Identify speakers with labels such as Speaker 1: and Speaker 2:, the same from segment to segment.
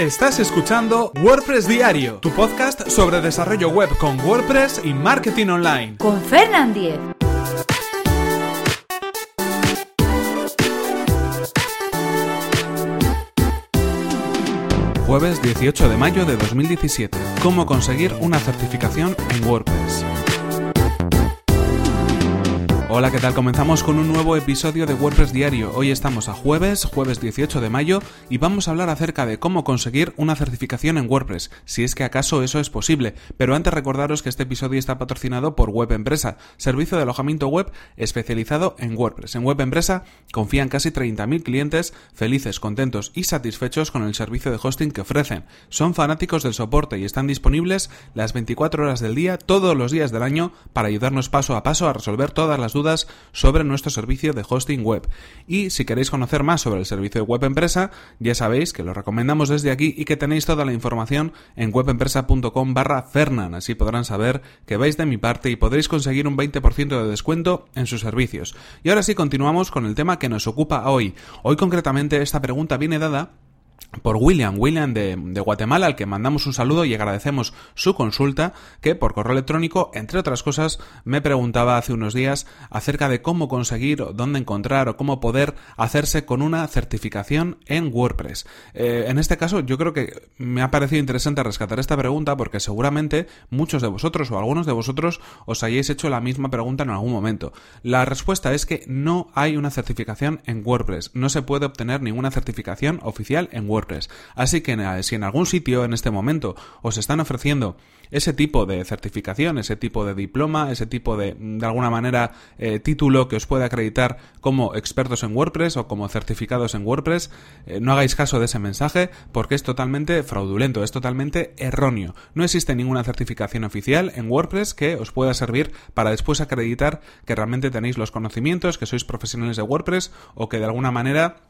Speaker 1: Estás escuchando WordPress Diario, tu podcast sobre desarrollo web con WordPress y marketing online.
Speaker 2: Con Fernand Diez.
Speaker 1: Jueves 18 de mayo de 2017. ¿Cómo conseguir una certificación en WordPress? Hola, ¿qué tal? Comenzamos con un nuevo episodio de WordPress Diario. Hoy estamos a jueves, jueves 18 de mayo, y vamos a hablar acerca de cómo conseguir una certificación en WordPress, si es que acaso eso es posible. Pero antes recordaros que este episodio está patrocinado por Web Empresa, servicio de alojamiento web especializado en WordPress. En Web Empresa confían casi 30.000 clientes felices, contentos y satisfechos con el servicio de hosting que ofrecen. Son fanáticos del soporte y están disponibles las 24 horas del día, todos los días del año, para ayudarnos paso a paso a resolver todas las dudas sobre nuestro servicio de hosting web. Y si queréis conocer más sobre el servicio de web empresa, ya sabéis que lo recomendamos desde aquí y que tenéis toda la información en webempresa.com barra Fernan. Así podrán saber que vais de mi parte y podréis conseguir un 20% de descuento en sus servicios. Y ahora sí continuamos con el tema que nos ocupa hoy. Hoy concretamente esta pregunta viene dada por William, William de, Guatemala, al que mandamos un saludo y agradecemos su consulta, que por correo electrónico, entre otras cosas, me preguntaba hace unos días acerca de cómo conseguir, dónde encontrar o cómo poder hacerse con una certificación en WordPress. Eh, en este caso, yo creo que me ha parecido interesante rescatar esta pregunta porque seguramente muchos de vosotros o algunos de vosotros os hayáis hecho la misma pregunta en algún momento. La respuesta es que no hay una certificación en WordPress. No se puede obtener ninguna certificación oficial en WordPress. Así que si en algún sitio en este momento os están ofreciendo ese tipo de certificación, ese tipo de diploma, ese tipo de, de alguna manera, eh, título que os puede acreditar como expertos en WordPress o como certificados en WordPress, eh, no hagáis caso de ese mensaje porque es totalmente fraudulento, es totalmente erróneo. No existe ninguna certificación oficial en WordPress que os pueda servir para después acreditar que realmente tenéis los conocimientos, que sois profesionales de WordPress o que de alguna manera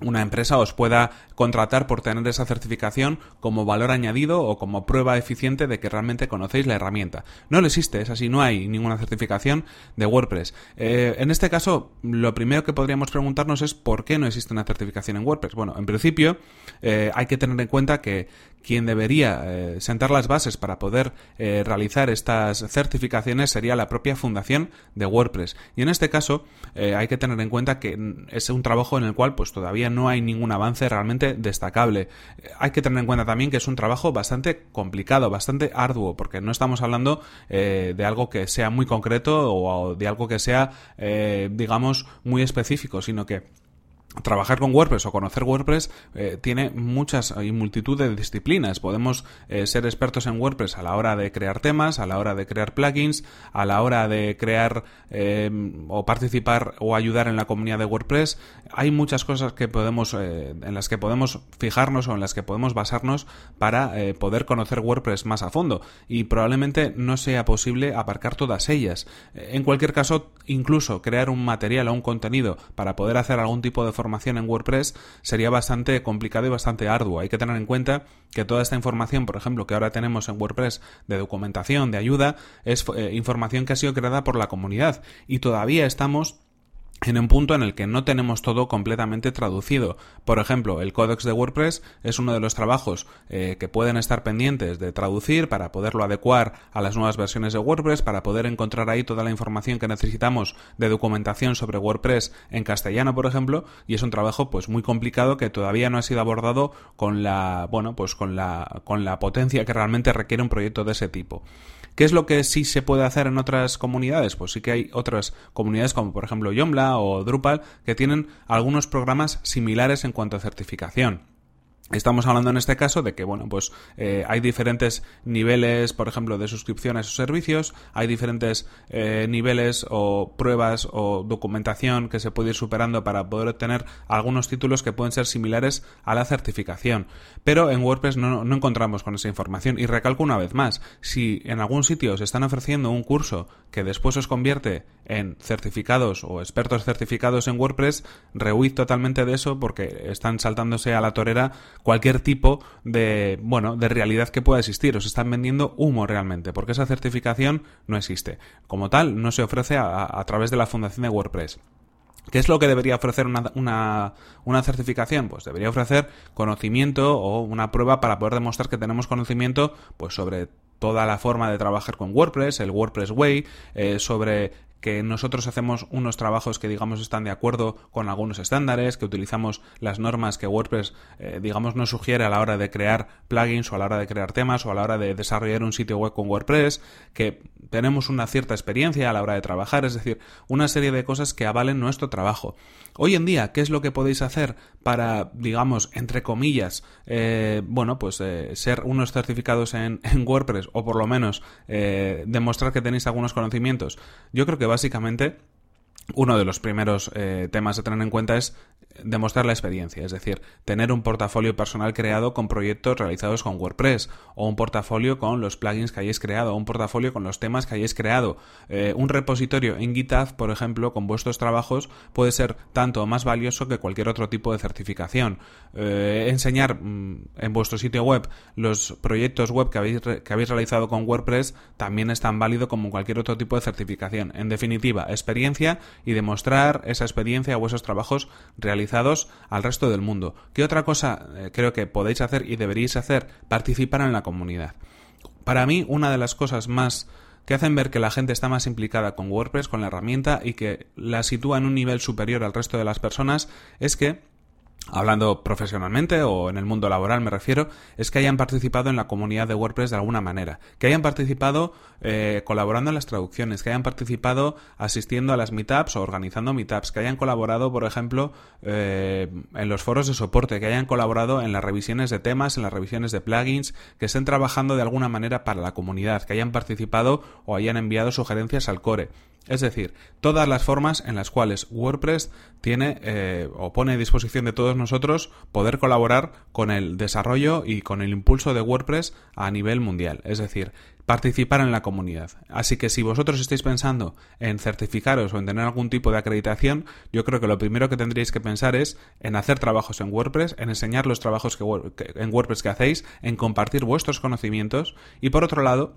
Speaker 1: una empresa os pueda contratar por tener esa certificación como valor añadido o como prueba eficiente de que realmente conocéis la herramienta. No existe, es así, no hay ninguna certificación de WordPress. Eh, en este caso, lo primero que podríamos preguntarnos es por qué no existe una certificación en WordPress. Bueno, en principio eh, hay que tener en cuenta que quien debería eh, sentar las bases para poder realizar estas certificaciones sería la propia fundación de WordPress. Y en este caso hay que tener en cuenta que es un trabajo en el cual pues todavía no hay ningún avance realmente destacable. Hay que tener en cuenta también que es un trabajo bastante complicado, bastante arduo, porque no estamos hablando eh, de algo que sea muy concreto o de algo que sea, eh, digamos, muy específico, sino que trabajar con WordPress o conocer WordPress eh, tiene muchas y multitud de disciplinas. Podemos eh, ser expertos en WordPress a la hora de crear temas, a la hora de crear plugins, a la hora de crear eh, o participar o ayudar en la comunidad de WordPress. Hay muchas cosas que podemos en las que podemos fijarnos o en las que podemos basarnos para poder conocer WordPress más a fondo y probablemente no sea posible aparcar todas ellas. En cualquier caso, incluso crear un material o un contenido para poder hacer algún tipo de formación en WordPress sería bastante complicado y bastante arduo. Hay que tener en cuenta que toda esta información, por ejemplo, que ahora tenemos en WordPress de documentación, de ayuda, es eh, información que ha sido creada por la comunidad y todavía estamos en un punto en el que no tenemos todo completamente traducido. Por ejemplo, el Codex de WordPress es uno de los trabajos eh, que pueden estar pendientes de traducir para poderlo adecuar a las nuevas versiones de WordPress, para poder encontrar ahí toda la información que necesitamos de documentación sobre WordPress en castellano, por ejemplo, y es un trabajo pues muy complicado que todavía no ha sido abordado con la, bueno, pues con la con la potencia que realmente requiere un proyecto de ese tipo. ¿Qué es lo que sí se puede hacer en otras comunidades? Pues sí que hay otras comunidades como por ejemplo Joomla o Drupal que tienen algunos programas similares en cuanto a certificación. Estamos hablando en este caso de que, bueno, pues eh, hay diferentes niveles, por ejemplo, de suscripción a esos servicios, hay diferentes eh, niveles o pruebas o documentación que se puede ir superando para poder obtener algunos títulos que pueden ser similares a la certificación. Pero en WordPress no, no encontramos con esa información. Y recalco una vez más, si en algún sitio os están ofreciendo un curso que después os convierte en certificados o expertos certificados en WordPress, rehuid totalmente de eso porque están saltándose a la torera cualquier tipo de, bueno, de realidad que pueda existir. Os están vendiendo humo realmente, porque esa certificación no existe. Como tal, no se ofrece a, a través de la fundación de WordPress. ¿Qué es lo que debería ofrecer una, una, una, certificación? Pues debería ofrecer conocimiento o una prueba para poder demostrar que tenemos conocimiento pues sobre toda la forma de trabajar con WordPress, el WordPress Way, eh, sobre que nosotros hacemos unos trabajos que digamos están de acuerdo con algunos estándares, que utilizamos las normas que WordPress eh, digamos nos sugiere a la hora de crear plugins o a la hora de crear temas o a la hora de desarrollar un sitio web con WordPress, que tenemos una cierta experiencia a la hora de trabajar, es decir, una serie de cosas que avalen nuestro trabajo. Hoy en día, ¿qué es lo que podéis hacer para, digamos, entre comillas, eh, bueno, pues eh, ser unos certificados en, WordPress o por lo menos demostrar que tenéis algunos conocimientos? Yo creo que básicamente uno de los primeros eh, temas a tener en cuenta es demostrar la experiencia, es decir, tener un portafolio personal creado con proyectos realizados con WordPress, o un portafolio con los plugins que hayáis creado, o un portafolio con los temas que hayáis creado. Eh, un repositorio en GitHub, por ejemplo, con vuestros trabajos puede ser tanto más valioso que cualquier otro tipo de certificación. Eh, enseñar mm, en vuestro sitio web los proyectos web que habéis, que habéis realizado con WordPress también es tan válido como cualquier otro tipo de certificación. En definitiva, experiencia y demostrar esa experiencia o esos trabajos realizados al resto del mundo. ¿Qué otra cosa eh, creo que podéis hacer y deberíais hacer? Participar en la comunidad. Para mí, una de las cosas más que hacen ver que la gente está más implicada con WordPress, con la herramienta y que la sitúa en un nivel superior al resto de las personas es que hablando profesionalmente o en el mundo laboral me refiero, es que hayan participado en la comunidad de WordPress de alguna manera, que hayan participado eh, colaborando en las traducciones, que hayan participado asistiendo a las meetups o organizando meetups, que hayan colaborado, por ejemplo, eh, en los foros de soporte, que hayan colaborado en las revisiones de temas, en las revisiones de plugins, que estén trabajando de alguna manera para la comunidad, que hayan participado o hayan enviado sugerencias al core. Es decir, todas las formas en las cuales WordPress tiene eh, o pone a disposición de todos nosotros poder colaborar con el desarrollo y con el impulso de WordPress a nivel mundial. Es decir, participar en la comunidad. Así que si vosotros estáis pensando en certificaros o en tener algún tipo de acreditación, yo creo que lo primero que tendríais que pensar es en hacer trabajos en WordPress, en enseñar los trabajos en WordPress que hacéis, en compartir vuestros conocimientos y por otro lado,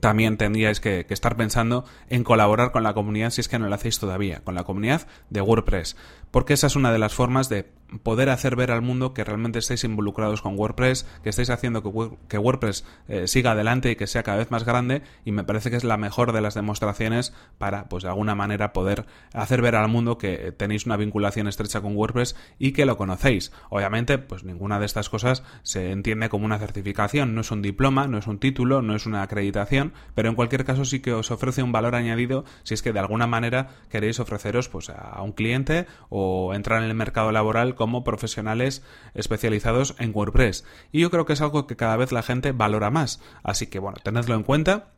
Speaker 1: también tendríais que, estar pensando en colaborar con la comunidad si es que no lo hacéis todavía, con la comunidad de WordPress, porque esa es una de las formas de poder hacer ver al mundo que realmente estáis involucrados con WordPress, que estáis haciendo que, WordPress eh, siga adelante y que sea cada vez más grande y me parece que es la mejor de las demostraciones para pues de alguna manera poder hacer ver al mundo que tenéis una vinculación estrecha con WordPress y que lo conocéis. Obviamente, pues ninguna de estas cosas se entiende como una certificación, no es un diploma, no es un título, no es una acreditación, pero en cualquier caso sí que os ofrece un valor añadido si es que de alguna manera queréis ofreceros pues a un cliente o entrar en el mercado laboral como profesionales especializados en WordPress. Y yo creo que es algo que cada vez la gente valora más. Así que bueno, tenedlo en cuenta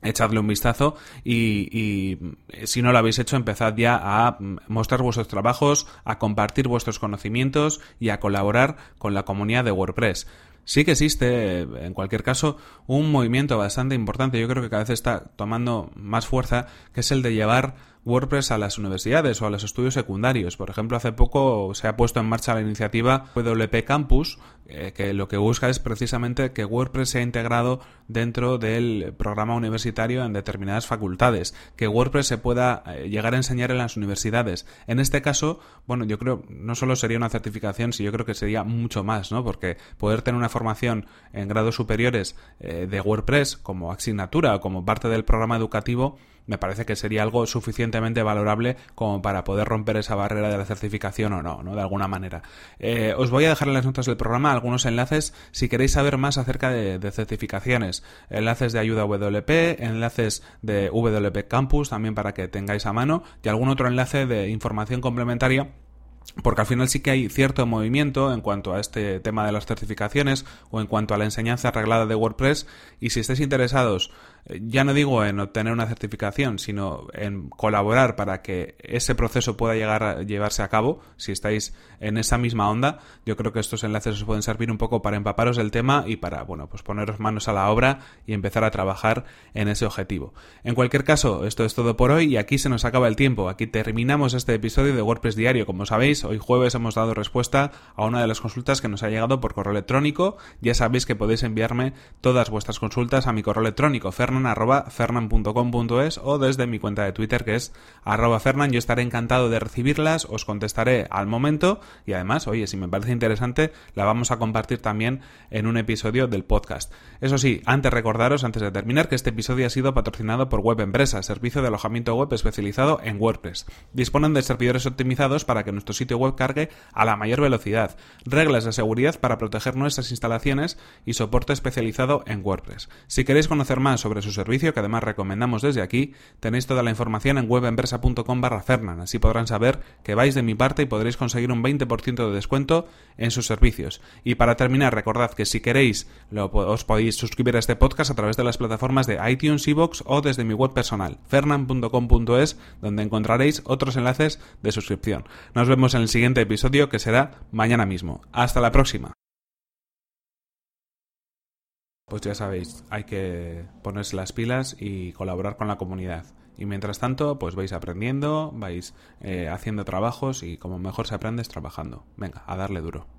Speaker 1: echadle un vistazo y, y, si no lo habéis hecho empezad ya a mostrar vuestros trabajos, a compartir vuestros conocimientos y a colaborar con la comunidad de WordPress. Sí que existe, en cualquier caso, un movimiento bastante importante, yo creo que cada vez está tomando más fuerza, que es el de llevar WordPress a las universidades o a los estudios secundarios. Por ejemplo, hace poco se ha puesto en marcha la iniciativa WP Campus, eh, que lo que busca es precisamente que WordPress sea integrado dentro del programa universitario en determinadas facultades, que WordPress se pueda eh, llegar a enseñar en las universidades. En este caso, bueno, yo creo no solo sería una certificación, sino yo creo que sería mucho más, ¿no? Porque poder tener una formación en grados superiores eh, de WordPress como asignatura o como parte del programa educativo me parece que sería algo suficientemente valorable como para poder romper esa barrera de la certificación o no, ¿no? De alguna manera. Eh, os voy a dejar en las notas del programa algunos enlaces si queréis saber más acerca de, certificaciones. Enlaces de ayuda WP, enlaces de WP Campus también para que tengáis a mano y algún otro enlace de información complementaria porque al final sí que hay cierto movimiento en cuanto a este tema de las certificaciones o en cuanto a la enseñanza arreglada de WordPress y si estáis interesados ya no digo en obtener una certificación, sino en colaborar para que ese proceso pueda llegar a llevarse a cabo, si estáis en esa misma onda, yo creo que estos enlaces os pueden servir un poco para empaparos del tema y para, bueno, pues poneros manos a la obra y empezar a trabajar en ese objetivo. En cualquier caso, esto es todo por hoy y aquí se nos acaba el tiempo. Aquí terminamos este episodio de WordPress Diario. Como sabéis, hoy jueves hemos dado respuesta a una de las consultas que nos ha llegado por correo electrónico. Ya sabéis que podéis enviarme todas vuestras consultas a mi correo electrónico, fer fernan.fernan.com.es o desde mi cuenta de Twitter que es arroba fernan. Yo estaré encantado de recibirlas, os contestaré al momento y además, oye, si me parece interesante, la vamos a compartir también en un episodio del podcast. Eso sí, antes recordaros, antes de terminar, que este episodio ha sido patrocinado por Web Empresa, servicio de alojamiento web especializado en WordPress. Disponen de servidores optimizados para que nuestro sitio web cargue a la mayor velocidad, reglas de seguridad para proteger nuestras instalaciones y soporte especializado en WordPress. Si queréis conocer más sobre su servicio, que además recomendamos desde aquí, tenéis toda la información en webempresa.com barra Fernan, así podrán saber que vais de mi parte y podréis conseguir un 20% de descuento en sus servicios. Y para terminar, recordad que si queréis os podéis suscribir a este podcast a través de las plataformas de iTunes, iVoox o desde mi web personal, fernan.com.es, donde encontraréis otros enlaces de suscripción. Nos vemos en el siguiente episodio que será mañana mismo. Hasta la próxima. Pues ya sabéis, hay que ponerse las pilas y colaborar con la comunidad. Y mientras tanto, pues vais aprendiendo, vais eh, haciendo trabajos y como mejor se aprende es trabajando. Venga, a darle duro.